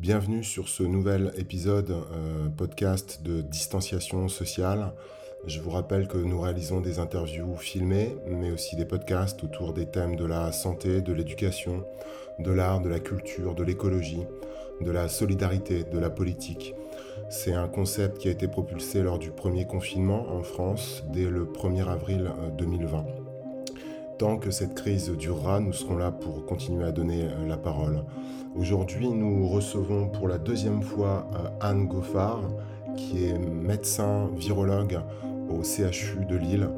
Bienvenue sur ce nouvel épisode euh, podcast de distanciation sociale. Je vous rappelle que nous réalisons des interviews filmées, mais aussi des podcasts autour des thèmes de la santé, de l'éducation, de l'art, de la culture, de l'écologie, de la solidarité, de la politique. C'est un concept qui a été propulsé lors du premier confinement en France dès le 1er avril 2020. Tant que cette crise durera, nous serons là pour continuer à donner euh, la parole. Aujourd'hui, nous recevons pour la deuxième fois euh, Anne Goffard, qui est médecin virologue au CHU de Lille.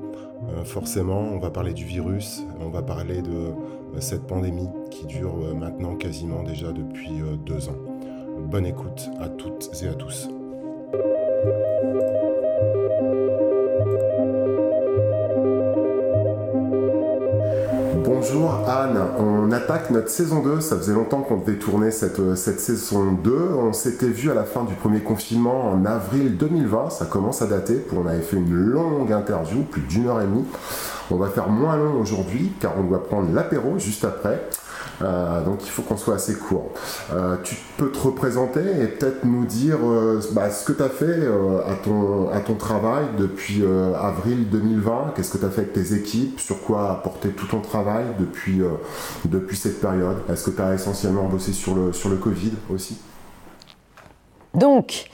Euh, forcément, on va parler du virus, on va parler de cette pandémie qui dure maintenant quasiment déjà depuis deux ans. Bonne écoute à toutes et à tous. Bonjour Anne, on attaque notre saison 2, ça faisait longtemps qu'on devait tourner cette, euh, cette saison 2, on s'était vu à la fin du premier confinement en avril 2020, ça commence à dater, on avait fait une longue interview, plus d'une heure et demie. On va faire moins long aujourd'hui car on doit prendre l'apéro juste après. Euh, donc il faut qu'on soit assez court. Euh, tu peux te représenter et peut-être nous dire euh, bah, ce que tu as fait à, ton, à ton travail depuis avril 2020. Qu'est-ce que tu as fait avec tes équipes? Sur quoi a tout ton travail depuis, depuis cette période? Est-ce que tu as essentiellement bossé sur le, sur le Covid aussi? Donc,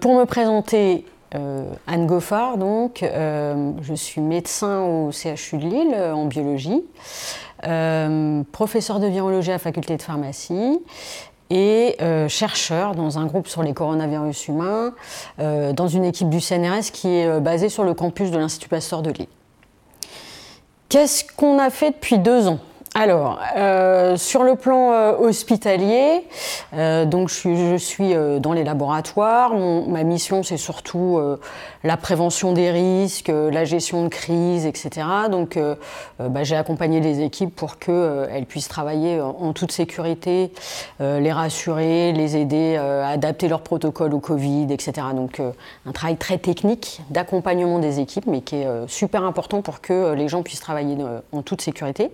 pour me présenter, Anne Goffard, donc, je suis médecin au CHU de Lille en biologie. Euh, professeur de virologie à la faculté de pharmacie et euh, chercheur dans un groupe sur les coronavirus humains, euh, dans une équipe du CNRS qui est basée sur le campus de l'Institut Pasteur de Lille. Qu'est-ce qu'on a fait depuis deux ans? Alors, euh, sur le plan euh, hospitalier, euh, donc je suis, dans les laboratoires. ma mission, c'est surtout la prévention des risques, la gestion de crise, etc. Donc, bah, j'ai accompagné les équipes pour qu'elles puissent travailler en, toute sécurité, les rassurer, les aider à adapter leurs protocoles au Covid, etc. Donc, un travail très technique d'accompagnement des équipes, mais qui est super important pour que les gens puissent travailler en toute sécurité.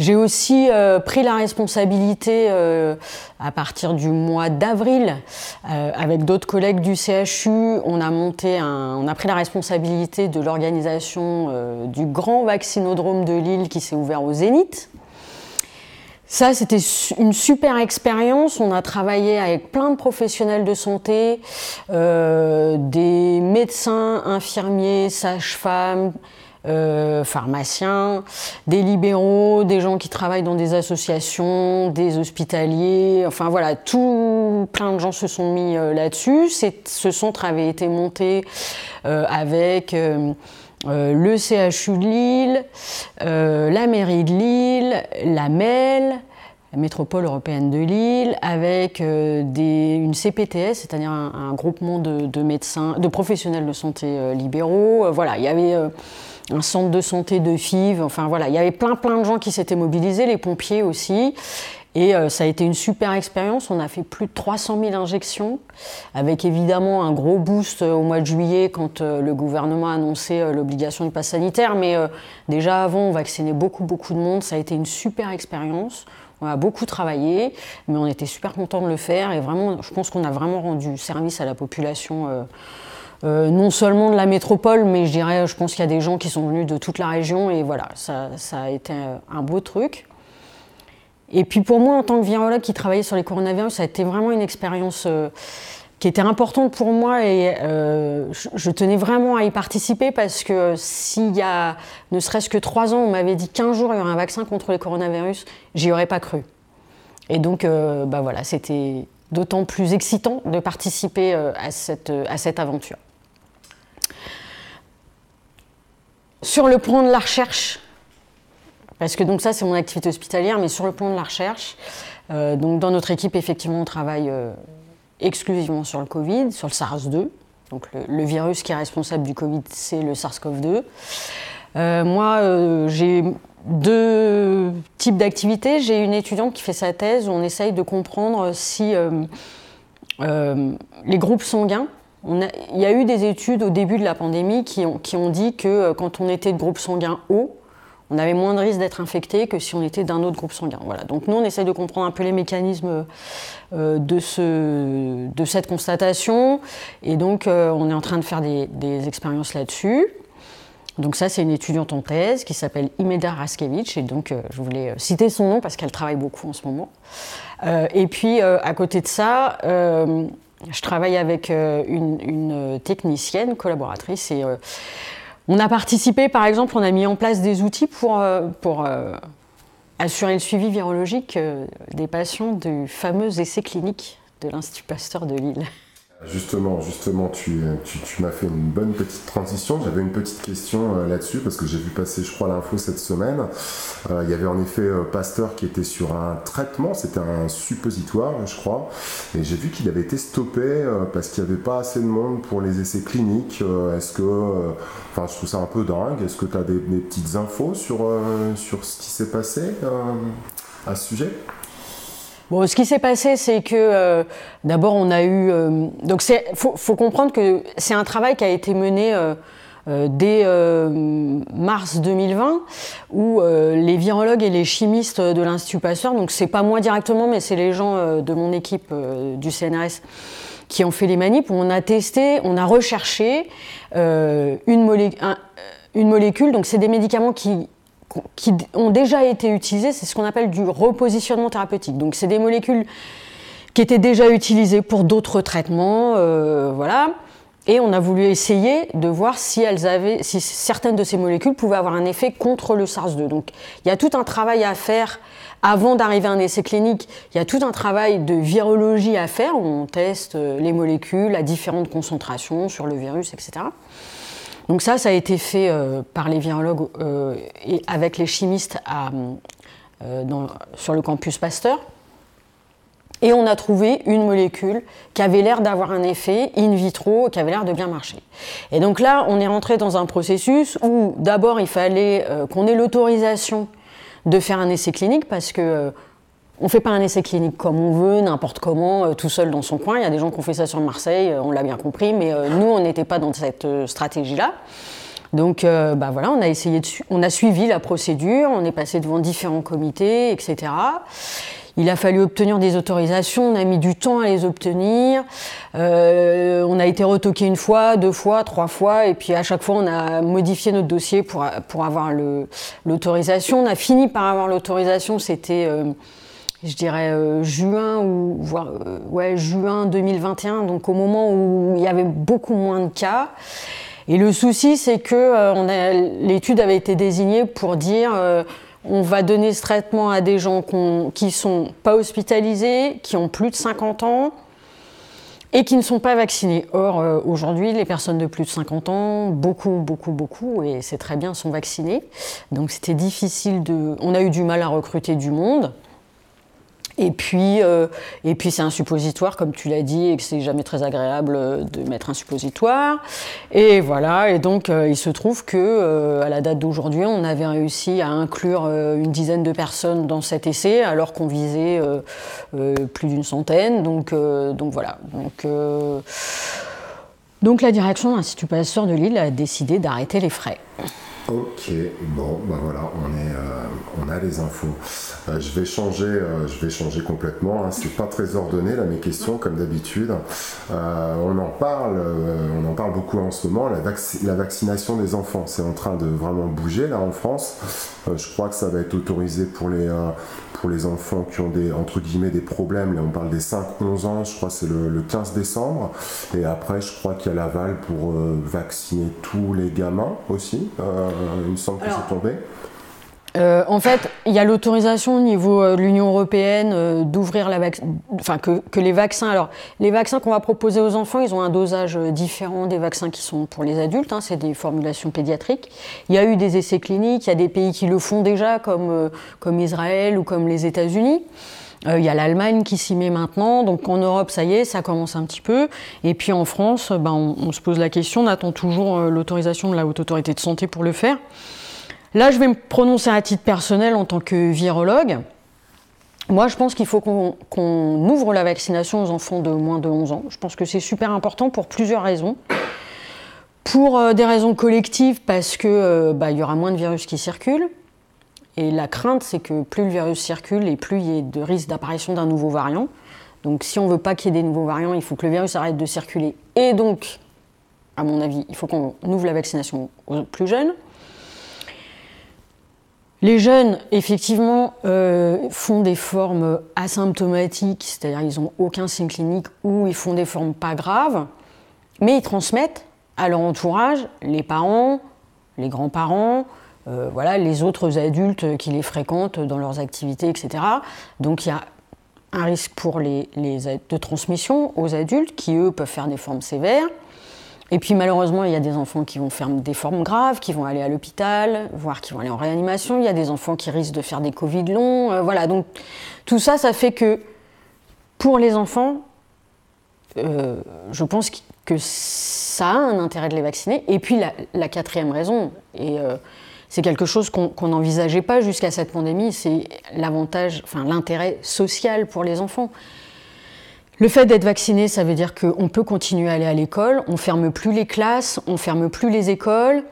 J'ai aussi euh, pris la responsabilité euh, à partir du mois d'avril euh, avec d'autres collègues du CHU. On a monté un, on a pris la responsabilité de l'organisation du grand vaccinodrome de Lille qui s'est ouvert au Zénith. Ça, c'était une super expérience. On a travaillé avec plein de professionnels de santé, des médecins, infirmiers, sages-femmes, euh, pharmaciens, des libéraux, des gens qui travaillent dans des associations, des hospitaliers, enfin voilà, tout plein de gens se sont mis euh, là-dessus. Ce centre avait été monté euh, avec le CHU de Lille, la mairie de Lille, la MEL, la métropole européenne de Lille, avec une CPTS, c'est-à-dire un, groupement de, de, médecins, de professionnels de santé libéraux. voilà, il y avait un centre de santé de FIV. Enfin voilà, il y avait plein plein de gens qui s'étaient mobilisés, les pompiers aussi. Et euh, ça a été une super expérience. On a fait plus de 300 000 injections, avec évidemment un gros boost euh, au mois de juillet quand euh, le gouvernement a annoncé l'obligation du pass sanitaire. Mais déjà avant, on vaccinait beaucoup, beaucoup de monde. Ça a été une super expérience. On a beaucoup travaillé, mais on était super contents de le faire. Et vraiment, je pense qu'on a vraiment rendu service à la population. Euh, non seulement de la métropole, mais je dirais, je pense qu'il y a des gens qui sont venus de toute la région et voilà, ça, a été un beau truc. Et puis pour moi, en tant que virologue qui travaillait sur les coronavirus, ça a été vraiment une expérience euh, qui était importante pour moi et euh, je, tenais vraiment à y participer parce que s'il y a ne serait-ce que trois ans, on m'avait dit qu'un jour il y aurait un vaccin contre les coronavirus, j'y aurais pas cru. Et donc, bah voilà, c'était d'autant plus excitant de participer à cette aventure. Sur le plan de la recherche, parce que donc ça c'est mon activité hospitalière, mais sur le plan de la recherche, euh, donc dans notre équipe effectivement on travaille euh, exclusivement sur le Covid, sur le SARS-2. Donc le, virus qui est responsable du Covid c'est le SARS-CoV-2. Euh, moi j'ai deux types d'activités. J'ai une étudiante qui fait sa thèse où on essaye de comprendre si les groupes sanguins il y a eu des études au début de la pandémie qui ont, dit que euh, quand on était de groupe sanguin haut, on avait moins de risque d'être infecté que si on était d'un autre groupe sanguin. Voilà. Donc nous, on essaie de comprendre un peu les mécanismes euh, de cette constatation, et donc euh, on est en train de faire des, expériences là-dessus. Donc ça, c'est une étudiante en thèse qui s'appelle Imeda Raskevich, et donc je voulais citer son nom parce qu'elle travaille beaucoup en ce moment. et puis à côté de ça, je travaille avec une, une, technicienne collaboratrice et on a participé, par exemple, on a mis en place des outils pour, euh, pour euh, assurer le suivi virologique euh, des patients du fameux essai clinique de l'Institut Pasteur de Lille. Justement, justement, tu, m'as fait une bonne petite transition. J'avais une petite question euh, là-dessus parce que j'ai vu passer, je crois, l'info cette semaine. Euh, il y avait en effet euh, Pasteur qui était sur un traitement, c'était un suppositoire, je crois, et j'ai vu qu'il avait été stoppé parce qu'il n'y avait pas assez de monde pour les essais cliniques. Est-ce que, enfin, je trouve ça un peu dingue. Est-ce que tu as des, des, petites infos sur, sur ce qui s'est passé à ce sujet? Bon, ce qui s'est passé, c'est que euh, d'abord on a eu. Euh, donc, il faut, comprendre que c'est un travail qui a été mené euh, dès mars 2020, où les virologues et les chimistes de l'Institut Pasteur, donc c'est pas moi directement, mais c'est les gens de mon équipe du CNRS qui ont fait les manips, où on a testé, on a recherché une, une molécule. Donc, c'est des médicaments qui qui ont déjà été utilisés, c'est ce qu'on appelle du repositionnement thérapeutique. Donc c'est des molécules qui étaient déjà utilisées pour d'autres traitements, euh, voilà. Et on a voulu essayer de voir si, elles avaient, si certaines de ces molécules pouvaient avoir un effet contre le SARS-2. Donc il y a tout un travail à faire avant d'arriver à un essai clinique. Il y a tout un travail de virologie à faire on teste les molécules à différentes concentrations sur le virus, etc. Donc ça, ça a été fait euh, par les virologues euh, et avec les chimistes euh, sur le campus Pasteur. Et on a trouvé une molécule qui avait l'air d'avoir un effet in vitro, qui avait l'air de bien marcher. Et donc là, on est rentré dans un processus où d'abord il fallait qu'on ait l'autorisation de faire un essai clinique parce que on fait pas un essai clinique comme on veut, n'importe comment, euh, tout seul dans son coin. Il y a des gens qui ont fait ça sur Marseille, euh, on l'a bien compris, mais euh, nous, on n'était pas dans cette stratégie-là. Donc, bah voilà, on a essayé on a suivi la procédure, on est passé devant différents comités, etc. Il a fallu obtenir des autorisations, on a mis du temps à les obtenir. on a été retoqué une fois, deux fois, trois fois, et puis à chaque fois on a modifié notre dossier pour, pour avoir l'autorisation. On a fini par avoir l'autorisation, c'était je dirais euh, juin ou voire euh, ouais juin 2021 donc au moment où il y avait beaucoup moins de cas et le souci c'est que euh, l'étude avait été désignée pour dire on va donner ce traitement à des gens qui sont pas hospitalisés qui ont plus de 50 ans et qui ne sont pas vaccinés. Or, aujourd'hui, les personnes de plus de 50 ans, beaucoup, beaucoup, beaucoup, et c'est très bien, sont vaccinées. Donc c'était difficile de... On a eu du mal à recruter du monde. Et puis, euh, et puis c'est un suppositoire, comme tu l'as dit, et que c'est jamais très agréable euh, de mettre un suppositoire. Et voilà, et donc euh, il se trouve que à la date d'aujourd'hui, on avait réussi à inclure une dizaine de personnes dans cet essai, alors qu'on visait plus d'une centaine. Donc, donc voilà. Donc, donc la direction de l'Institut Pasteur de Lille a décidé d'arrêter les frais. Ok, bon, ben voilà, on, est, euh, on a les infos. Euh, je, vais changer, euh, je vais changer complètement. Hein. C'est pas très ordonné là mes questions comme d'habitude. on en parle, on en parle beaucoup en ce moment. La, vaccination des enfants, c'est en train de vraiment bouger là en France. je crois que ça va être autorisé pour les pour les enfants qui ont des, entre guillemets, des problèmes. Là, on parle des 5-11 ans, je crois c'est le, 15 décembre. Et après, je crois qu'il y a l'aval pour vacciner tous les gamins aussi. Il me semble que c'est tombé. Euh, en fait, il y a l'autorisation au niveau euh, de l'Union européenne euh, d'ouvrir la enfin que, que, les vaccins. Alors, les vaccins qu'on va proposer aux enfants, ils ont un dosage différent des vaccins qui sont pour les adultes. Hein, c'est des formulations pédiatriques. Il y a eu des essais cliniques. Il y a des pays qui le font déjà, comme comme Israël ou comme les États-Unis. Il y a l'Allemagne qui s'y met maintenant, donc en Europe, ça y est, ça commence un petit peu. Et puis en France, ben, on, se pose la question, on attend toujours l'autorisation de la Haute Autorité de Santé pour le faire. Là, je vais me prononcer à titre personnel en tant que virologue. Moi, je pense qu'il faut qu'on ouvre la vaccination aux enfants de moins de 11 ans. Je pense que c'est super important pour plusieurs raisons. Pour euh, des raisons collectives, parce euh, bah, y aura moins de virus qui circulent. Et la crainte, c'est que plus le virus circule et plus il y ait de risque d'apparition d'un nouveau variant. Donc si on ne veut pas qu'il y ait des nouveaux variants, il faut que le virus arrête de circuler. Et donc, à mon avis, il faut qu'on ouvre la vaccination aux plus jeunes. Les jeunes, effectivement, euh, font des formes asymptomatiques, c'est-à-dire ils n'ont aucun signe clinique ou ils font des formes pas graves, mais ils transmettent à leur entourage, les parents, les grands-parents, voilà, les autres adultes qui les fréquentent dans leurs activités, etc. Donc il y a un risque pour les, de transmission aux adultes qui, eux, peuvent faire des formes sévères. Et puis malheureusement, il y a des enfants qui vont faire des formes graves, qui vont aller à l'hôpital, voire qui vont aller en réanimation. Il y a des enfants qui risquent de faire des Covid longs. Euh, voilà, donc tout ça, ça fait que pour les enfants, euh, je pense que ça a un intérêt de les vacciner. Et puis la, quatrième raison, et euh, c'est quelque chose qu'on n'envisageait pas jusqu'à cette pandémie, c'est l'avantage, l'intérêt social pour les enfants. Le fait d'être vacciné, ça veut dire qu'on peut continuer à aller à l'école, on ferme plus les classes, on ferme plus les écoles,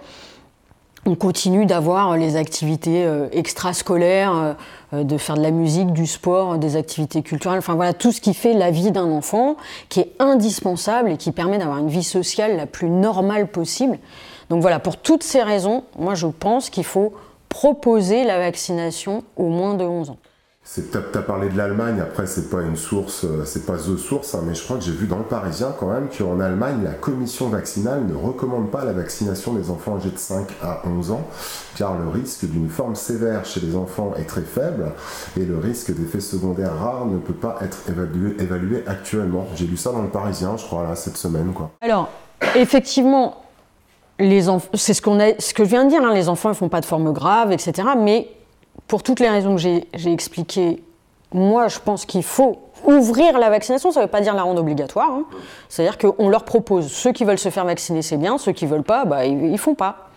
on continue d'avoir les activités euh, extrascolaires, euh, euh, de faire de la musique, du sport, des activités culturelles, enfin voilà, tout ce qui fait la vie d'un enfant, qui est indispensable et qui permet d'avoir une vie sociale la plus normale possible. Donc voilà, pour toutes ces raisons, moi je pense qu'il faut proposer la vaccination aux moins de 11 ans. Tu as, parlé de l'Allemagne, après c'est pas une source, euh, c'est pas The Source, hein, mais je crois que j'ai vu dans le Parisien quand même qu'en Allemagne, la commission vaccinale ne recommande pas la vaccination des enfants âgés de 5 à 11 ans, car le risque d'une forme sévère chez les enfants est très faible et le risque d'effets secondaires rares ne peut pas être évalué, évalué actuellement. J'ai lu ça dans le Parisien, je crois, là, cette semaine. Quoi. Alors, effectivement, c'est ce, que je viens de dire, hein, les enfants ne font pas de forme grave, etc. Mais pour toutes les raisons que j'ai expliquées, moi, je pense qu'il faut ouvrir la vaccination. Ça ne veut pas dire la rendre obligatoire. Hein. C'est-à-dire qu'on leur propose, ceux qui veulent se faire vacciner, c'est bien, ceux qui ne veulent pas, bah, ils ne font pas.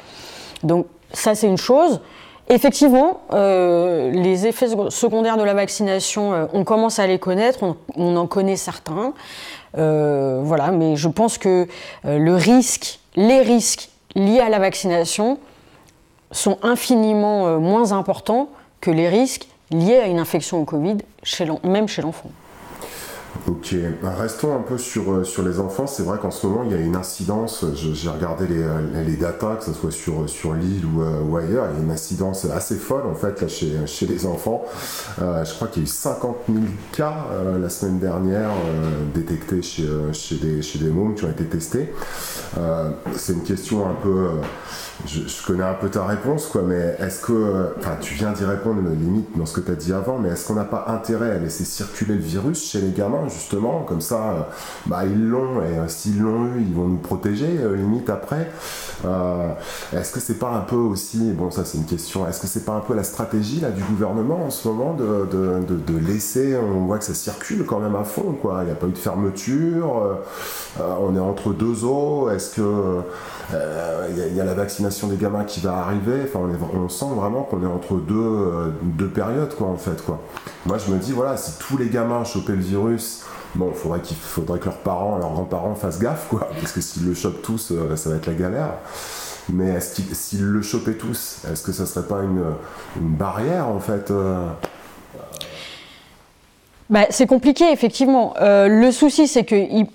Donc ça, c'est une chose. Effectivement, euh, les effets secondaires de la vaccination, euh, on commence à les connaître, on, en connaît certains. Euh, voilà, mais je pense que le risque, les risques liés à la vaccination sont infiniment moins importants que les risques liés à une infection au Covid, même chez l'enfant. Ok, bah, restons un peu sur, euh, sur les enfants. C'est vrai qu'en ce moment, il y a une incidence, j'ai regardé les, euh, les datas, que ce soit sur, sur l'île ou, euh, ou, ailleurs, il y a une incidence assez folle en fait là, chez, chez les enfants. je crois qu'il y a eu 50 000 cas la semaine dernière détectés chez, chez, des, chez des mômes qui ont été testés. C'est une question un peu je, connais un peu ta réponse, quoi, mais est-ce que, enfin, tu viens d'y répondre limite dans ce que tu as dit avant, mais est-ce qu'on n'a pas intérêt à laisser circuler le virus chez les gamins, justement, comme ça, euh, bah, ils l'ont, et euh, s'ils l'ont eu, ils vont nous protéger, euh, limite après. est-ce que c'est pas un peu aussi, bon, ça c'est une question, est-ce que c'est pas un peu la stratégie là du gouvernement en ce moment de, de, de, laisser, on voit que ça circule quand même à fond, quoi. Il n'y a pas eu de fermeture, on est entre deux eaux, est-ce que il y, a la vaccination des gamins qui va arriver. Enfin, on, sent vraiment qu'on est entre deux, euh, deux périodes, quoi, en fait, quoi. Moi, je me dis, voilà, si tous les gamins chopaient le virus, bon, faudrait, qu'il faudrait que leurs parents, leurs grands-parents fassent gaffe, quoi, parce que s'ils le chopent tous, euh, ça va être la galère. Mais s'ils le chopaient tous, est-ce que ça serait pas une, barrière, en fait euh? bah, c'est compliqué, effectivement. le souci, c'est qu'ils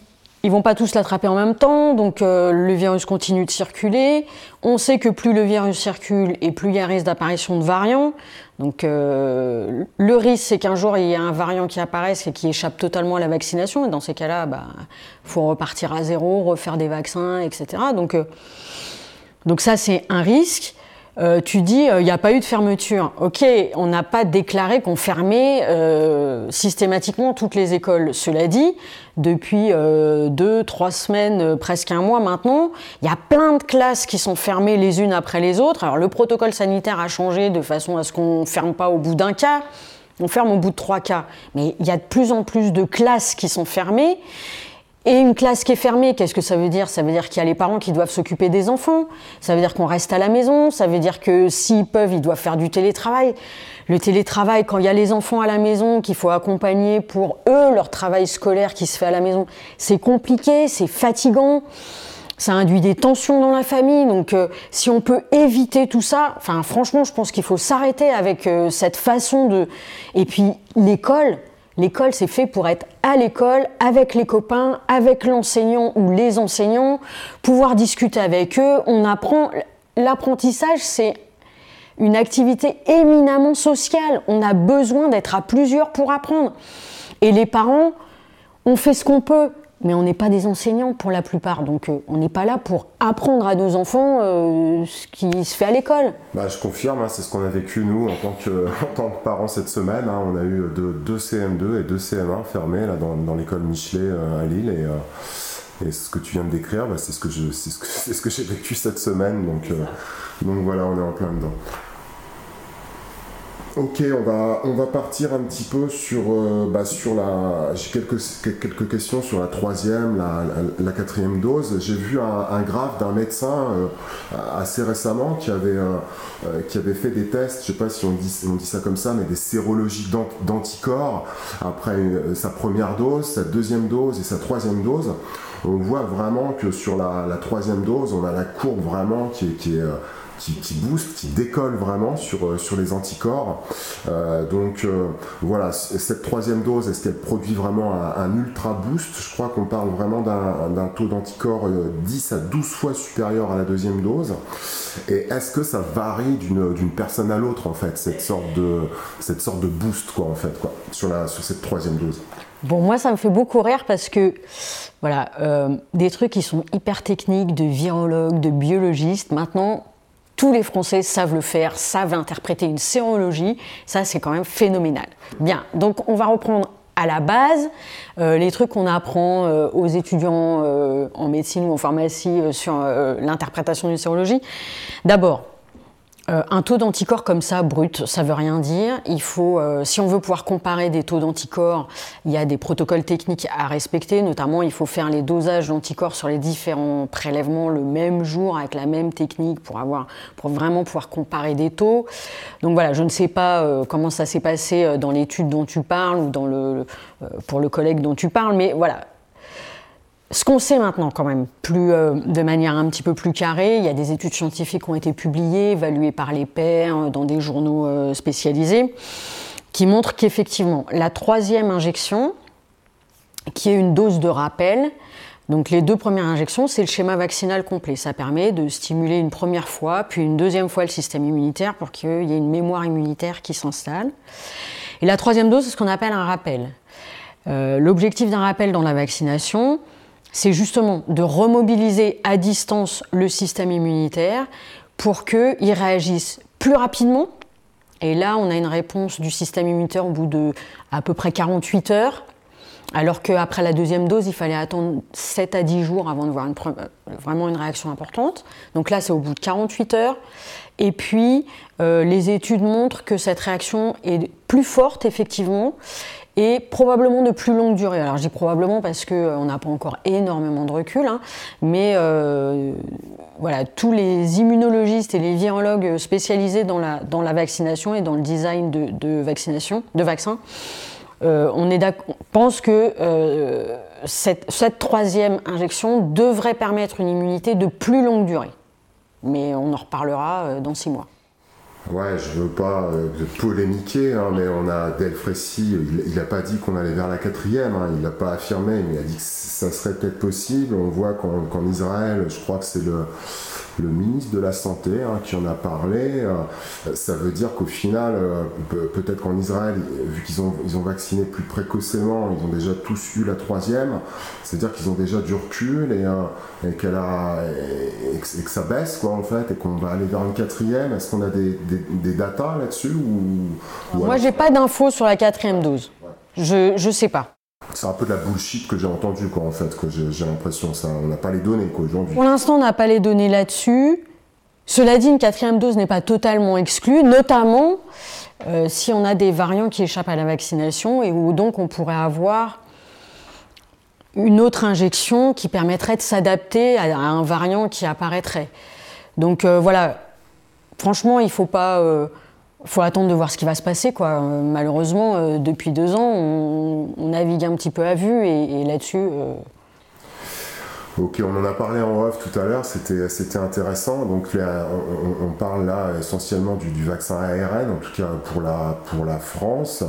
ils vont pas tous l'attraper en même temps, donc euh, le virus continue de circuler. On sait que plus le virus circule et plus il y a risque d'apparition de variants. Donc euh, le risque, c'est qu'un jour il y a un variant qui apparaisse et qui échappe totalement à la vaccination. Et dans ces cas-là, il bah, faut repartir à zéro, refaire des vaccins, etc. Donc, euh, donc ça, c'est un risque. Euh, tu dis, il euh, n'y a pas eu de fermeture. Ok, on n'a pas déclaré qu'on fermait euh, systématiquement toutes les écoles. Cela dit, depuis deux, trois semaines, presque un mois maintenant, il y a plein de classes qui sont fermées les unes après les autres. Alors le protocole sanitaire a changé de façon à ce qu'on ne ferme pas au bout d'un cas. On ferme au bout de trois cas. Mais il y a de plus en plus de classes qui sont fermées. Et une classe qui est fermée, qu'est-ce que ça veut dire? Ça veut dire qu'il y a les parents qui doivent s'occuper des enfants, ça veut dire qu'on reste à la maison, ça veut dire que s'ils peuvent, ils doivent faire du télétravail. Le télétravail, quand il y a les enfants à la maison qu'il faut accompagner pour eux, leur travail scolaire qui se fait à la maison, c'est compliqué, c'est fatigant. ça induit des tensions dans la famille. Donc, euh, si on peut éviter tout ça, enfin, franchement, je pense qu'il faut s'arrêter avec euh, cette façon de. Et puis, l'école, l'école, c'est fait pour être à l'école, avec les copains, avec l'enseignant ou les enseignants, pouvoir discuter avec eux. On apprend. L'apprentissage, c'est une activité éminemment sociale. On a besoin d'être à plusieurs pour apprendre. Et les parents, on fait ce qu'on peut mais on n'est pas des enseignants pour la plupart, donc euh, on n'est pas là pour apprendre à nos enfants euh, ce qui se fait à l'école. Bah, je confirme, hein, c'est ce qu'on a vécu nous en tant que, en tant que parents cette semaine. Hein. on a eu deux, CM2 et deux CM1 fermés là, dans, l'école Michelet euh, à Lille. Et, et, ce que tu viens de décrire, bah, c'est ce que, je, ce que, ce que j'ai vécu cette semaine. Donc, donc voilà, on est en plein dedans. Ok, on va, on va partir un petit peu sur, euh, bah, sur la. J'ai quelques, quelques questions sur la troisième, la, la, quatrième dose. J'ai vu un, un graphe d'un médecin euh, assez récemment qui avait, euh, qui avait fait des tests, je sais pas si on dit, ça comme ça, mais des sérologies d'anticorps après sa première dose, sa deuxième dose et sa troisième dose. On voit vraiment que sur la, la troisième dose, on a la courbe vraiment qui est, qui est qui, qui, booste, qui décolle vraiment sur, euh, sur les anticorps. Euh, donc euh, voilà, cette troisième dose, est-ce qu'elle produit vraiment un, ultra boost? Je crois qu'on parle vraiment d'un taux d'anticorps 10 à 12 fois supérieur à la deuxième dose. Et est-ce que ça varie d'une personne à l'autre en fait, cette sorte de, cette sorte de boost quoi en fait, quoi, sur, la, sur cette troisième dose? Bon, moi, ça me fait beaucoup rire parce que, voilà, des trucs qui sont hyper techniques, de virologues, de biologistes, maintenant, tous les Français savent le faire, savent interpréter une sérologie. Ça, c'est quand même phénoménal. Bien, donc on va reprendre à la base euh, les trucs qu'on apprend euh, aux étudiants euh, en médecine ou en pharmacie sur l'interprétation d'une sérologie. D'abord, euh, un taux d'anticorps comme ça, brut, ça veut rien dire. Il faut, euh, si on veut pouvoir comparer des taux d'anticorps, il y a des protocoles techniques à respecter. Notamment, il faut faire les dosages d'anticorps sur les différents prélèvements le même jour avec la même technique pour avoir, pour vraiment pouvoir comparer des taux. Donc voilà, je ne sais pas euh, comment ça s'est passé dans l'étude dont tu parles ou dans le, pour le collègue dont tu parles, mais voilà, ce qu'on sait maintenant, quand même, plus, euh, de manière un petit peu plus carrée, il y a des études scientifiques qui ont été publiées, évaluées par les pairs euh, dans des journaux euh, spécialisés, qui montrent qu'effectivement, la troisième injection, qui est une dose de rappel, donc les deux premières injections, c'est le schéma vaccinal complet. Ça permet de stimuler une première fois, puis une deuxième fois le système immunitaire pour qu'il y ait une mémoire immunitaire qui s'installe. Et la troisième dose, c'est ce qu'on appelle un rappel. L'objectif d'un rappel dans la vaccination, c'est justement de remobiliser à distance le système immunitaire pour qu'il réagisse plus rapidement. Et là, on a une réponse du système immunitaire au bout de à peu près 48 heures, alors qu'après la deuxième dose, il fallait attendre 7 à 10 jours avant de voir vraiment une réaction importante. Donc là, c'est au bout de 48 heures. Et puis, euh, les études montrent que cette réaction est plus forte, effectivement, et probablement de plus longue durée. Alors je dis probablement parce qu'on euh, n'a pas encore énormément de recul, hein, mais euh, voilà, tous les immunologistes et les virologues spécialisés dans la, vaccination et dans le design de, vaccins, euh, on pense que cette, cette, troisième injection devrait permettre une immunité de plus longue durée. Mais on en reparlera dans six mois. Ouais, je veux pas euh, polémiquer, hein, mais on a Del il n'a pas dit qu'on allait vers la quatrième, hein, il l'a pas affirmé, mais il a dit que ça serait peut-être possible. On voit qu'en Israël, je crois que c'est le le ministre de la Santé hein, qui en a parlé. Euh, ça veut dire qu'au final, euh, peut-être qu'en Israël, vu qu'ils ont, ils ont vacciné plus précocement, ils ont déjà tous eu la troisième, c'est-à-dire qu'ils ont déjà du recul et, euh, qu'elle a, et, que ça baisse quoi, en fait, et qu'on va aller vers une quatrième. Est-ce qu'on a des, des, datas là-dessus ou, Moi, j'ai pas d'infos sur la quatrième dose. Je ne sais pas. C'est un peu de la bullshit que j'ai entendu, quoi, en fait, j'ai l'impression. Ça, on n'a pas les données, quoi, aujourd'hui. Pour l'instant, on n'a pas les données là-dessus. Cela dit, une quatrième dose n'est pas totalement exclue, notamment euh, si on a des variants qui échappent à la vaccination et où donc on pourrait avoir une autre injection qui permettrait de s'adapter à, un variant qui apparaîtrait. Donc euh, voilà, franchement, il ne faut pas. Euh, faut attendre de voir ce qui va se passer. Quoi. malheureusement, euh, depuis deux ans, on, navigue un petit peu à vue et, là-dessus. Euh, Ok, on en a parlé en off tout à l'heure, c'était, intéressant. Donc on, parle là essentiellement du, vaccin ARN, en tout cas pour la, pour la France.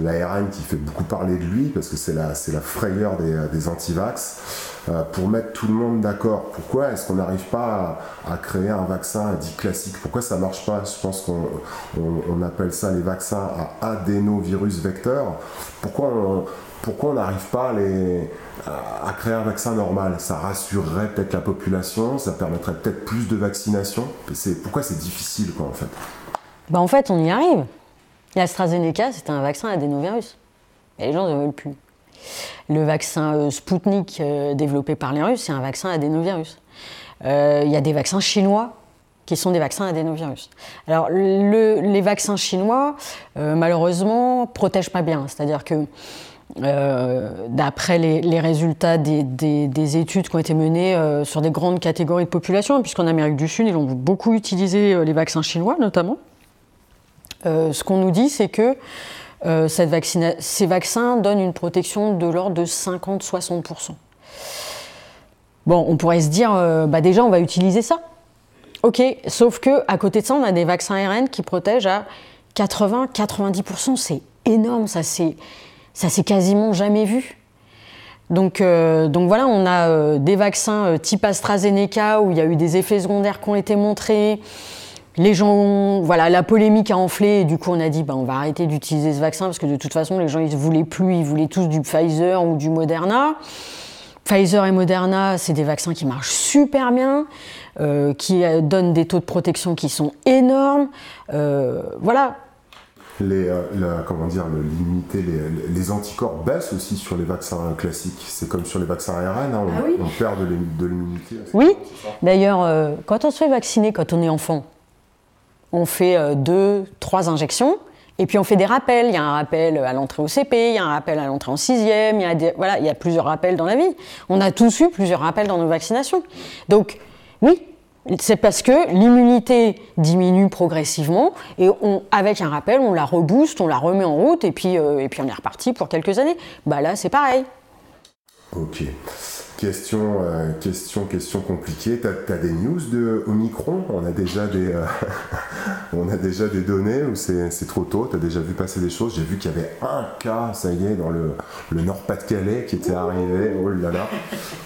L'ARN qui fait beaucoup parler de lui parce que c'est la, la frayeur des, des antivax. Euh, pour mettre tout le monde d'accord, pourquoi est-ce qu'on n'arrive pas à, créer un vaccin dit classique? Pourquoi ça marche pas? Je pense qu'on on, appelle ça les vaccins à adénovirus vecteur. Pourquoi on, pourquoi on n'arrive pas à à créer un vaccin normal? Ça rassurerait peut-être la population, ça permettrait peut-être plus de vaccination. Pourquoi c'est difficile, en fait? Bah En fait, on y arrive. L'AstraZeneca, c'était un vaccin adénovirus. Et les gens ne veulent plus. Le vaccin euh, Sputnik euh, développé par les Russes, c'est un vaccin adénovirus. Euh, il y a des vaccins chinois qui sont des vaccins adénovirus. Alors, les vaccins chinois, malheureusement, protègent pas bien. C'est-à-dire que euh, d'après les, résultats des, études qui ont été menées euh, sur des grandes catégories de population, puisqu'en Amérique du Sud, ils ont beaucoup utilisé euh, les vaccins chinois notamment. ce qu'on nous dit, c'est que ces vaccins donnent une protection de l'ordre de 50-60%. Bon, on pourrait se dire, bah déjà, on va utiliser ça. Ok, sauf que à côté de ça, on a des vaccins ARN qui protègent à 80-90%. C'est énorme, ça. C'est ça s'est quasiment jamais vu. Donc, euh, donc voilà, on a euh, des vaccins euh, type AstraZeneca où il y a eu des effets secondaires qui ont été montrés. Les gens, voilà, la polémique a enflé et du coup on a dit bah, on va arrêter d'utiliser ce vaccin parce que de toute façon les gens ils ne voulaient plus, ils voulaient tous du Pfizer ou du Moderna. Pfizer et Moderna, c'est des vaccins qui marchent super bien, qui donnent des taux de protection qui sont énormes. voilà, les, euh, comment dire, l'immunité, les, les, anticorps baissent aussi sur les vaccins classiques. C'est comme sur les vaccins ARN, hein, on, ah perd de l'immunité. Oui, d'ailleurs, euh, quand on se fait vacciner quand on est enfant, on fait euh, deux, trois injections. Et puis on fait des rappels. Il y a un rappel à l'entrée au CP, il y a un rappel à l'entrée en sixième, il y, a voilà, il y a plusieurs rappels dans la vie. On a tous eu plusieurs rappels dans nos vaccinations. Donc, oui, c'est parce que l'immunité diminue progressivement et avec un rappel, on la rebooste, on la remet en route et puis, euh, et puis on est reparti pour quelques années. Bah là, c'est pareil. Ok. Question, euh, question, question compliquée. Tu as, des news de Omicron? On a déjà des, euh, on a déjà des données ou c'est trop tôt? Tu as déjà vu passer des choses? J'ai vu qu'il y avait un cas, ça y est, dans le, le Nord-Pas-de-Calais qui était arrivé. Oh là là.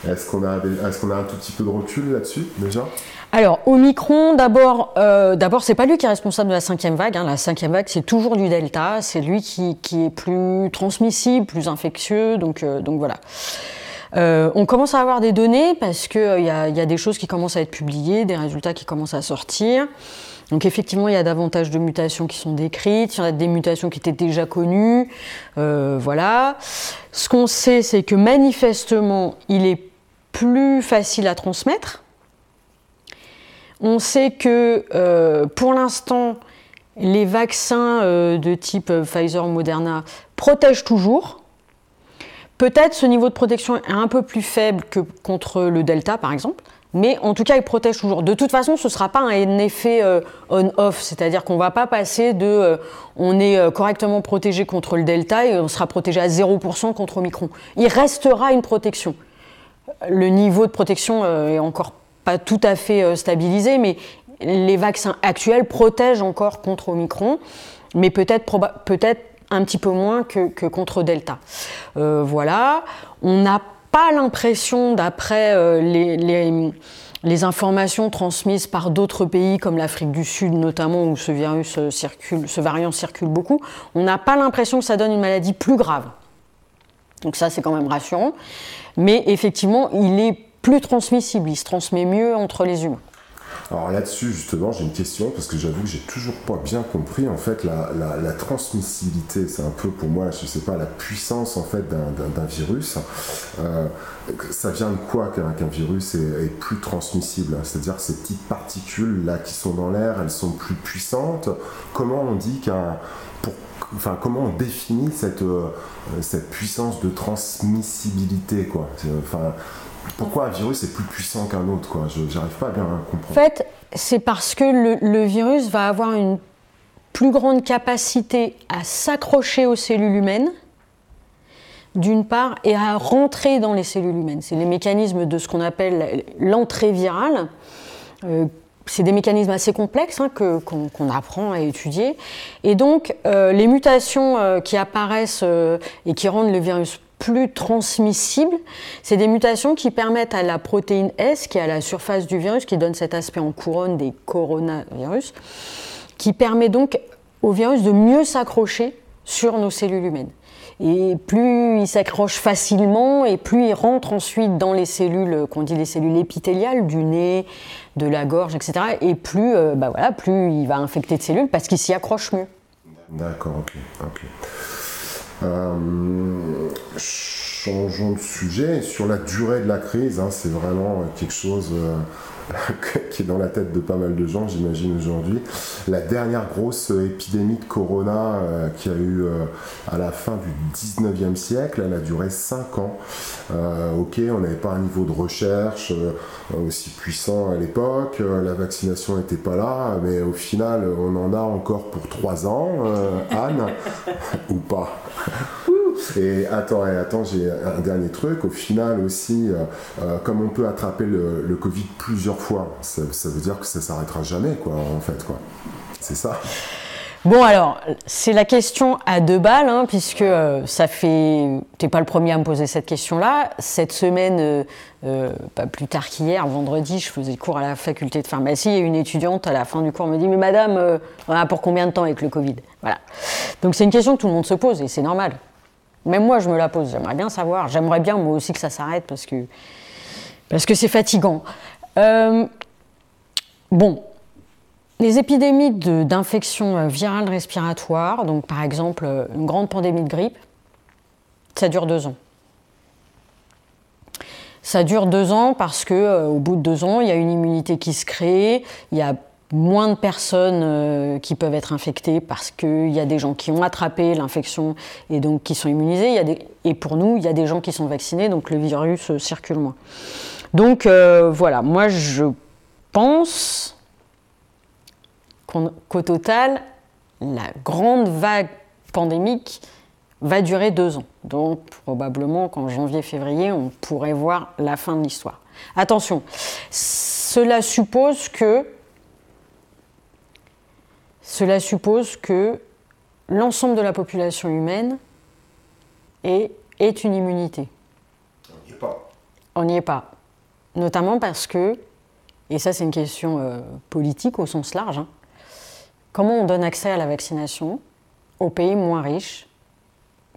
Est-ce qu'on a, est a un tout petit peu de recul là-dessus déjà? Alors, Omicron, d'abord, euh, d'abord, c'est pas lui qui est responsable de la cinquième vague. Hein. La cinquième vague, c'est toujours du Delta. C'est lui qui, est plus transmissible, plus infectieux. Donc, euh, donc voilà. Euh, on commence à avoir des données parce qu'il il y, a des choses qui commencent à être publiées, des résultats qui commencent à sortir. Donc effectivement, il y a davantage de mutations qui sont décrites, il y en a des mutations qui étaient déjà connues. voilà. Ce qu'on sait, c'est que manifestement, il est plus facile à transmettre on sait que euh, pour l'instant, les vaccins euh, de type euh, Pfizer ou Moderna protègent toujours. Peut-être ce niveau de protection est un peu plus faible que contre le Delta, par exemple, mais en tout cas, ils protègent toujours. De toute façon, ce ne sera pas un effet on-off, c'est-à-dire qu'on ne va pas passer de on est correctement protégé contre le Delta et on sera protégé à 0% contre Omicron. Il restera une protection. Le niveau de protection est encore tout à fait euh, stabilisé, mais les vaccins actuels protègent encore contre Omicron, mais peut-être peut-être un petit peu moins que, contre Delta. Euh, voilà, on n'a pas l'impression, d'après euh, les, les, informations transmises par d'autres pays comme l'Afrique du Sud notamment, où ce virus circule, ce variant circule beaucoup, on n'a pas l'impression que ça donne une maladie plus grave. Donc ça, c'est quand même rassurant. Mais effectivement, il est plus transmissible, il se transmet mieux entre les humains. Alors là-dessus, justement, j'ai une question parce que j'avoue que j'ai toujours pas bien compris en fait la, transmissibilité. C'est un peu pour moi, je sais pas, la puissance en fait d'un virus. Euh, ça vient de quoi qu'un virus est, plus transmissible? C'est-à-dire ces petites particules là qui sont dans l'air, elles sont plus puissantes? Comment on dit qu'un Enfin, comment on définit cette, euh, cette puissance de transmissibilité quoi? Enfin, pourquoi un virus est plus puissant qu'un autre quoi? Je n'arrive pas à bien comprendre. En fait, c'est parce que le, virus va avoir une plus grande capacité à s'accrocher aux cellules humaines. d'une part, et à rentrer dans les cellules humaines. C'est les mécanismes de ce qu'on appelle l'entrée virale. Euh, c'est des mécanismes assez complexes hein, qu'on, apprend à étudier. Et donc, euh, les mutations euh, qui apparaissent et qui rendent le virus plus transmissible, c'est des mutations qui permettent à la protéine S, qui est à la surface du virus, qui donne cet aspect en couronne des coronavirus, qui permet donc au virus de mieux s'accrocher sur nos cellules humaines. Et plus il s'accroche facilement et plus il rentre ensuite dans les cellules qu'on dit les cellules épithéliales du nez, de la gorge, etc. Et plus, euh, bah voilà, plus il va infecter de cellules parce qu'il s'y accroche mieux. D'accord, ok. Euh, changeons de sujet. Sur la durée de la crise, hein, c'est vraiment quelque chose. Euh, qui est dans la tête de pas mal de gens, j'imagine, aujourd'hui. La dernière grosse épidémie de corona euh, qui a eu euh, à la fin du 19e siècle, elle a duré 5 ans. Euh, ok, on n'avait pas un niveau de recherche aussi puissant à l'époque, la vaccination n'était pas là, mais au final, on en a encore pour 3 ans, Anne, ou pas et attends, attends, j'ai un dernier truc. Au final aussi, euh, euh, comme on peut attraper le, Covid plusieurs fois, ça, veut dire que ça s'arrêtera jamais, quoi, en fait, quoi. C'est ça. Bon alors, c'est la question à deux balles, hein, puisque euh, ça fait... T'es pas le premier à me poser cette question-là. Cette semaine, pas plus tard qu'hier, vendredi, je faisais cours à la faculté de pharmacie et une étudiante à la fin du cours me dit « Mais madame, pour combien de temps avec le Covid ?» Voilà. Donc c'est une question que tout le monde se pose et c'est normal. Même moi, je me la pose. J'aimerais bien savoir. J'aimerais bien moi aussi que ça s'arrête parce que c'est fatigant. Euh, bon, les épidémies d'infections euh, virales respiratoires, donc par exemple euh, une grande pandémie de grippe, ça dure deux ans. Ça dure deux ans parce que au bout de deux ans, il y a une immunité qui se crée, il y a moins de personnes euh, qui peuvent être infectées parce qu'il y a des gens qui ont attrapé l'infection et donc qui sont immunisés. Et pour nous, il y a des gens qui sont vaccinés, donc le virus euh, circule moins. Donc euh, voilà, moi je pense qu'au total, la grande vague pandémique va durer deux ans. Donc probablement qu'en janvier-février, on pourrait voir la fin de l'histoire. Attention, cela suppose que cela suppose que l'ensemble de la population humaine ait, une immunité. On n'y est pas. On n'y est pas. Notamment parce que, et ça c'est une question euh, politique au sens large, hein, comment on donne accès à la vaccination aux pays moins riches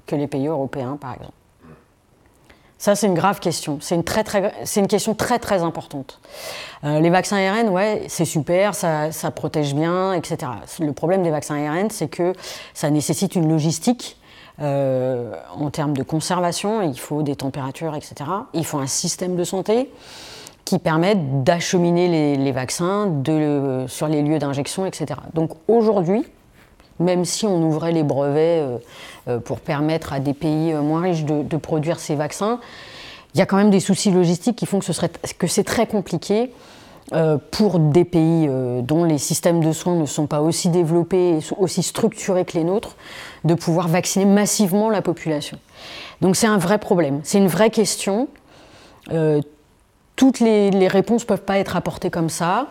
que les pays européens par exemple ça, c'est une grave question. C'est une, question très, très importante. Euh, les vaccins ARN, ouais, c'est super, ça, protège bien, etc. Le problème des vaccins ARN, c'est que ça nécessite une logistique euh, en termes de conservation. Il faut des températures, etc. Il faut un système de santé qui permette d'acheminer les, vaccins sur les lieux d'injection, etc. Donc aujourd'hui, même si on ouvrait les brevets euh, euh, pour permettre à des pays euh, moins riches de, produire ces vaccins, il y a quand même des soucis logistiques qui font que, c'est très compliqué pour des pays dont les systèmes de soins ne sont pas aussi développés et aussi structurés que les nôtres, de pouvoir vacciner massivement la population. Donc c'est un vrai problème, c'est une vraie question. toutes les, les réponses ne peuvent pas être apportées comme ça.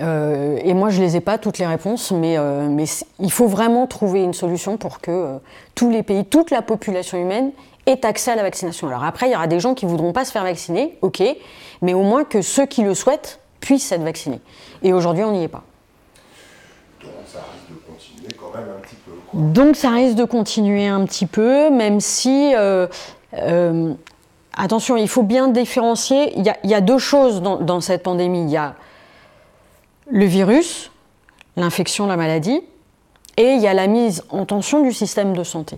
Euh, et moi, je ne les ai pas, toutes les réponses, mais, euh, mais il faut vraiment trouver une solution pour que euh, tous les pays, toute la population humaine ait accès à la vaccination. Alors après, il y aura des gens qui ne voudront pas se faire vacciner, ok, mais au moins que ceux qui le souhaitent puissent être vaccinés. Et aujourd'hui, on n'y est pas. Donc ça risque de continuer quand même un petit peu. Donc ça risque de continuer un petit peu, même si... attention, il faut bien différencier. Il y a, deux choses dans, dans cette pandémie. Il y a le virus, l'infection, la maladie, et il y a la mise en tension du système de santé.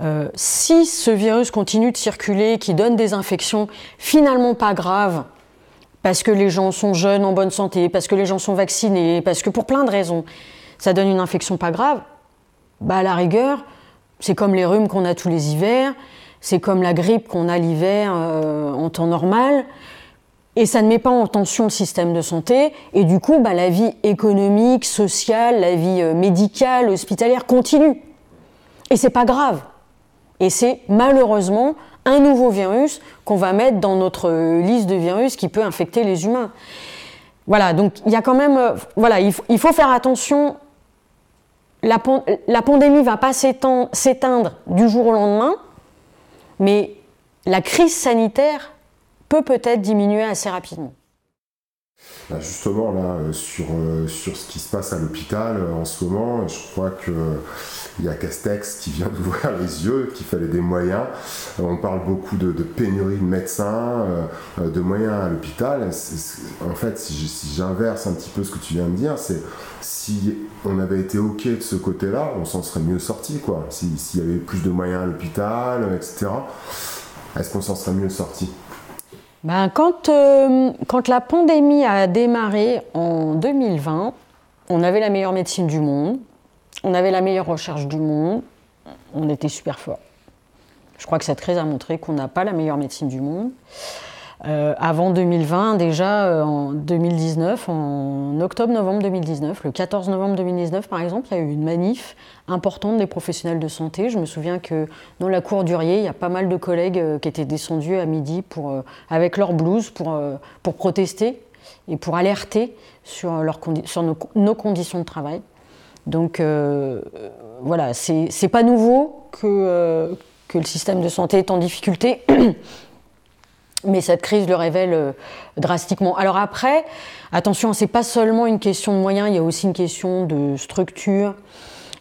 Euh, si ce virus continue de circuler, qui donne des infections finalement pas graves, parce que les gens sont jeunes, en bonne santé, parce que les gens sont vaccinés, parce que pour plein de raisons, ça donne une infection pas grave, bah à la rigueur, c'est comme les rhumes qu'on a tous les hivers, c'est comme la grippe qu'on a l'hiver euh, en temps normal et ça ne met pas en tension le système de santé, et du coup, bah, la vie économique, sociale, la vie euh, médicale, hospitalière continue. Et c'est pas grave. Et c'est malheureusement un nouveau virus qu'on va mettre dans notre liste de virus qui peut infecter les humains. Voilà, donc il y a quand même, euh, voilà, il faut, faire attention. La, la pandémie va pas s'éteindre du jour au lendemain, mais la crise sanitaire peut peut-être diminuer assez rapidement. Bah, justement, là, euh, sur, euh, sur ce qui se passe à l'hôpital euh, en ce moment, je crois qu'il y a Castex qui vient d'ouvrir les yeux, qu'il fallait des moyens. On parle beaucoup de, pénurie de médecins, de moyens à l'hôpital. En fait, si j'inverse un petit peu ce que tu viens de dire, c'est si on avait été OK de ce côté-là, on s'en serait mieux sorti. S'il y avait plus de moyens à l'hôpital, etc., est-ce qu'on s'en serait mieux sorti? Ben, quand, euh, quand la pandémie a démarré en 2020, on avait la meilleure médecine du monde, on avait la meilleure recherche du monde, on était super fort. Je crois que cette crise a montré qu'on n'a pas la meilleure médecine du monde. Euh, avant 2020, déjà euh, en 2019, en octobre-novembre 2019, le 14 novembre 2019 par exemple, il y a eu une manif importante des professionnels de santé. Je me souviens que dans la cour d'Urier, il y a pas mal de collègues euh, qui étaient descendus à midi pour, avec leur blouse pour, pour protester et pour alerter sur, leur sur nos, conditions de travail. Donc voilà, c'est pas nouveau que, que le système de santé est en difficulté. Mais cette crise le révèle euh, drastiquement. Alors après, attention, c'est pas seulement une question de moyens, il y a aussi une question de structure,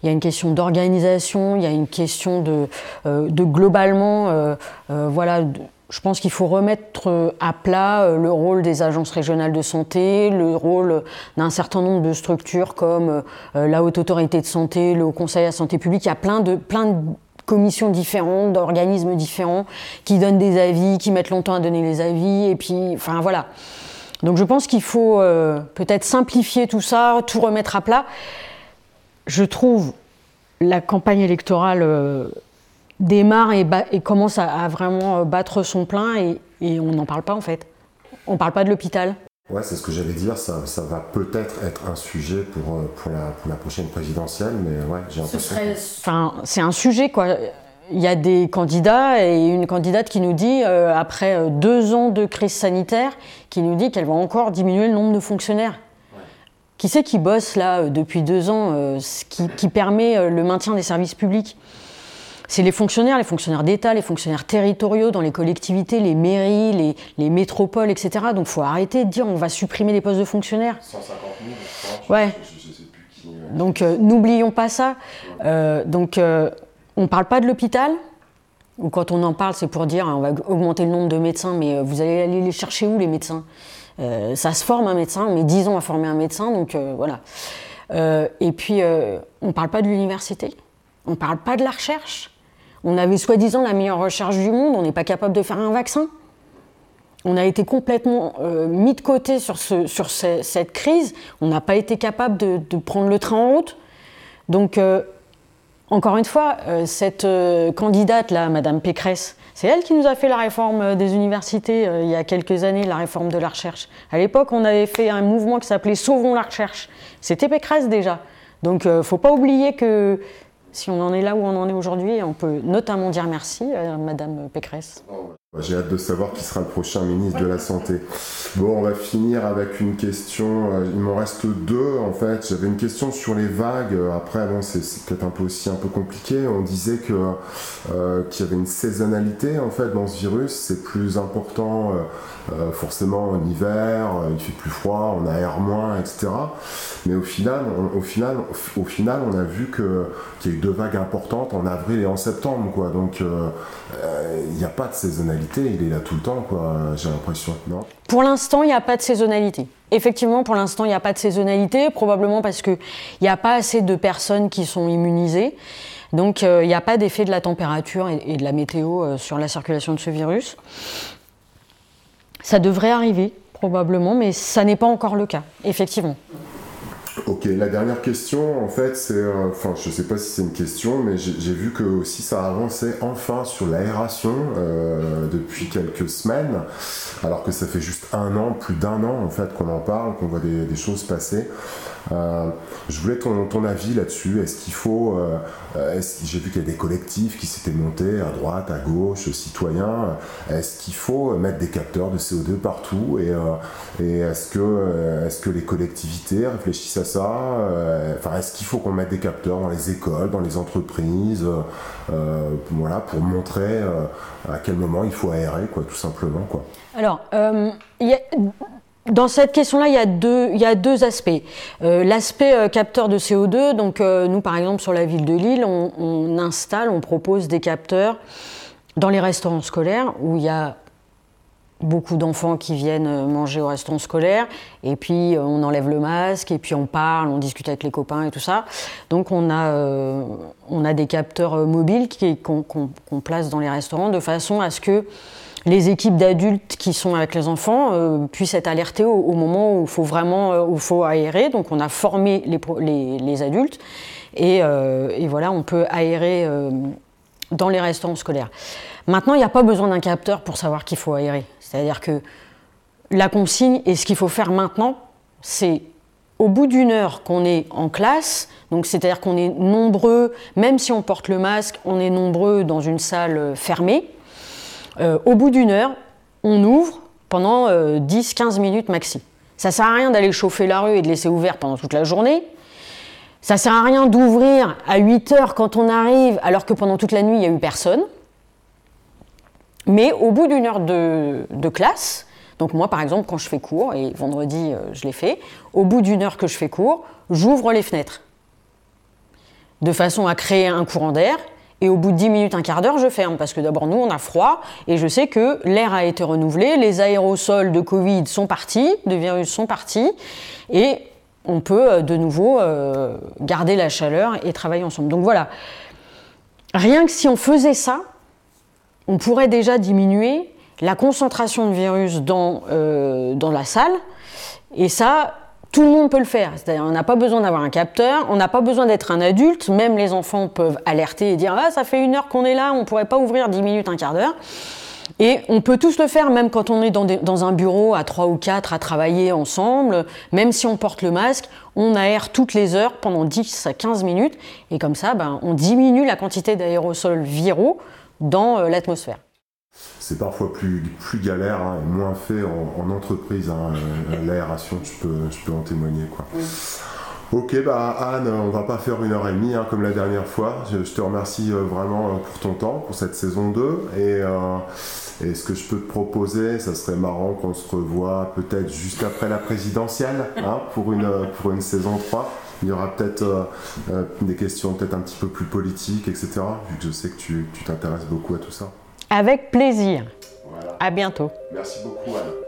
il y a une question d'organisation, il y a une question de, euh, de globalement, euh, voilà. je pense qu'il faut remettre à plat le rôle des agences régionales de santé, le rôle d'un certain nombre de structures comme la Haute Autorité de Santé, le Haut Conseil à la Santé publique. Il y a plein de, plein de commissions différentes, d'organismes différents, qui donnent des avis, qui mettent longtemps à donner les avis, et puis, enfin voilà. Donc je pense qu'il faut euh, peut-être simplifier tout ça, tout remettre à plat. Je trouve la campagne électorale euh, démarre et, commence à, vraiment euh, battre son plein et, et on n'en parle pas en fait. On ne parle pas de l'hôpital. Ouais, c'est ce que j'allais dire, ça, ça va peut-être être un sujet pour, euh, pour, la, pour la prochaine présidentielle, mais ouais, j'ai l'impression. Serait... Enfin, c'est un sujet, quoi. Il y a des candidats et une candidate qui nous dit, euh, après euh, deux ans de crise sanitaire, qui nous dit qu'elle va encore diminuer le nombre de fonctionnaires. Qui c'est qui bosse là depuis deux ans, qui, permet le maintien des services publics? C'est les fonctionnaires, les fonctionnaires d'État, les fonctionnaires territoriaux dans les collectivités, les mairies, les, les métropoles, etc. Donc il faut arrêter de dire on va supprimer les postes de fonctionnaires. 150 000, je crois. Ouais. Je, sais plus qui, euh, Donc euh, n'oublions pas ça. Euh, donc on ne parle pas de l'hôpital. Ou quand on en parle, c'est pour dire on va augmenter le nombre de médecins, mais vous allez aller les chercher où les médecins? Ça se forme un médecin, on met 10 ans à former un médecin, donc voilà. et puis on ne parle pas de l'université, on ne parle pas de la recherche. On avait soi-disant la meilleure recherche du monde, on n'est pas capable de faire un vaccin. On a été complètement euh, mis de côté sur, cette crise, on n'a pas été capable de, prendre le train en route. Donc, euh, encore une fois, euh, cette candidate-là, Madame Pécresse, c'est elle qui nous a fait la réforme des universités il y a quelques années, la réforme de la recherche. À l'époque, on avait fait un mouvement qui s'appelait Sauvons la recherche. C'était Pécresse déjà. Donc, ne faut pas oublier que si on en est là où on en est aujourd'hui, on peut notamment dire merci à Madame Pécresse. J'ai hâte de savoir qui sera le prochain ministre de la Santé. Bon, on va finir avec une question. Euh, il m'en reste deux en fait. J'avais une question sur les vagues. Après, bon, c'est peut-être un peu aussi un peu compliqué. On disait euh, qu'il y avait une saisonnalité en fait dans ce virus. C'est plus important euh, forcément en hiver. il fait plus froid, on aère moins, etc. Mais au final, on, au final, au final, on a vu qu'il y a eu deux vagues importantes en avril et en septembre, quoi. Donc, il n'y a pas de saisonnalité il est là tout le temps, j'ai l'impression, Pour l'instant, il n'y a pas de saisonnalité. Effectivement, pour l'instant, il n'y a pas de saisonnalité, probablement parce qu'il n'y a pas assez de personnes qui sont immunisées. Donc, euh, il n'y a pas d'effet de la température et, de la météo euh, sur la circulation de ce virus. Ça devrait arriver, probablement, mais ça n'est pas encore le cas, effectivement. Ok, la dernière question, en fait, c'est, euh, enfin, je sais pas si c'est une question, mais j'ai vu que aussi ça avançait enfin sur l'aération euh, depuis quelques semaines, alors que ça fait juste un an, plus d'un an en fait qu'on en parle, qu'on voit des choses passer. Euh, je voulais ton, avis là-dessus. Est-ce qu'il faut. Euh, j'ai vu qu'il y a des collectifs qui s'étaient montés à droite, à gauche, citoyens. Est-ce qu'il faut mettre des capteurs de CO2 partout Et, euh, et est-ce que, que les collectivités réfléchissent à ça Enfin, est-ce qu'il faut qu'on mette des capteurs dans les écoles, dans les entreprises voilà, pour montrer à quel moment il faut aérer, quoi, tout simplement. Quoi. Alors, il y a dans cette question-là, il, y a deux, aspects. Euh, l'aspect euh, capteur de CO2, donc euh, nous par exemple sur la ville de Lille, on, installe, on propose des capteurs dans les restaurants scolaires où il y a beaucoup d'enfants qui viennent manger au restaurant scolaire et puis on enlève le masque et puis on parle, on discute avec les copains et tout ça. Donc on a des capteurs mobiles qu'on place dans les restaurants de façon à ce que les équipes d'adultes qui sont avec les enfants euh, puissent être alertées au, moment où il faut vraiment euh, où faut aérer. Donc on a formé les, les, adultes euh, et, voilà, on peut aérer dans les restaurants scolaires. Maintenant, il n'y a pas besoin d'un capteur pour savoir qu'il faut aérer. C'est-à-dire que la consigne et ce qu'il faut faire maintenant, c'est au bout d'une heure qu'on est en classe, donc c'est-à-dire qu'on est nombreux, même si on porte le masque, on est nombreux dans une salle fermée. Euh, au bout d'une heure, on ouvre pendant 10-15 euh, minutes maxi. Ça sert à rien d'aller chauffer la rue et de laisser ouvert pendant toute la journée. Ça sert à rien d'ouvrir à 8 heures quand on arrive, alors que pendant toute la nuit, il n'y a eu personne. Mais au bout d'une heure de, classe, donc moi par exemple quand je fais cours, et vendredi euh, je l'ai fait, au bout d'une heure que je fais cours, j'ouvre les fenêtres. De façon à créer un courant d'air et au bout de 10 minutes, un quart d'heure, je ferme. Parce que d'abord, nous, on a froid. Et je sais que l'air a été renouvelé. Les aérosols de Covid sont partis, de virus sont partis. Et on peut euh, de nouveau euh, garder la chaleur et travailler ensemble. Donc voilà. Rien que si on faisait ça, on pourrait déjà diminuer la concentration de virus dans, euh, dans la salle. Et ça, tout le monde peut le faire. C'est-à-dire, on n'a pas besoin d'avoir un capteur, on n'a pas besoin d'être un adulte. Même les enfants peuvent alerter et dire Ah, ça fait une heure qu'on est là, on ne pourrait pas ouvrir 10 minutes, un quart d'heure. Et on peut tous le faire, même quand on est dans, un bureau à 3 ou 4 à travailler ensemble, même si on porte le masque, on aère toutes les heures pendant 10 à 15 minutes. Et comme ça, ben, on diminue la quantité d'aérosols viraux dans euh, l'atmosphère c'est parfois plus, plus galère hein, et moins fait en, entreprise. Hein, euh, L'aération, tu peux, je peux en témoigner. Quoi. Ok, bah Anne, on va pas faire une heure et demie hein, comme la dernière fois. Je, te remercie euh, vraiment euh, pour ton temps, pour cette saison 2. Et, et ce que je peux te proposer, ça serait marrant qu'on se revoie peut-être juste après la présidentielle pour, une, pour une saison 3. Il y aura peut-être des questions peut-être un petit peu plus politiques, etc. Vu que je sais que tu t'intéresses beaucoup à tout ça. Avec plaisir. À bientôt. Merci beaucoup, Anne.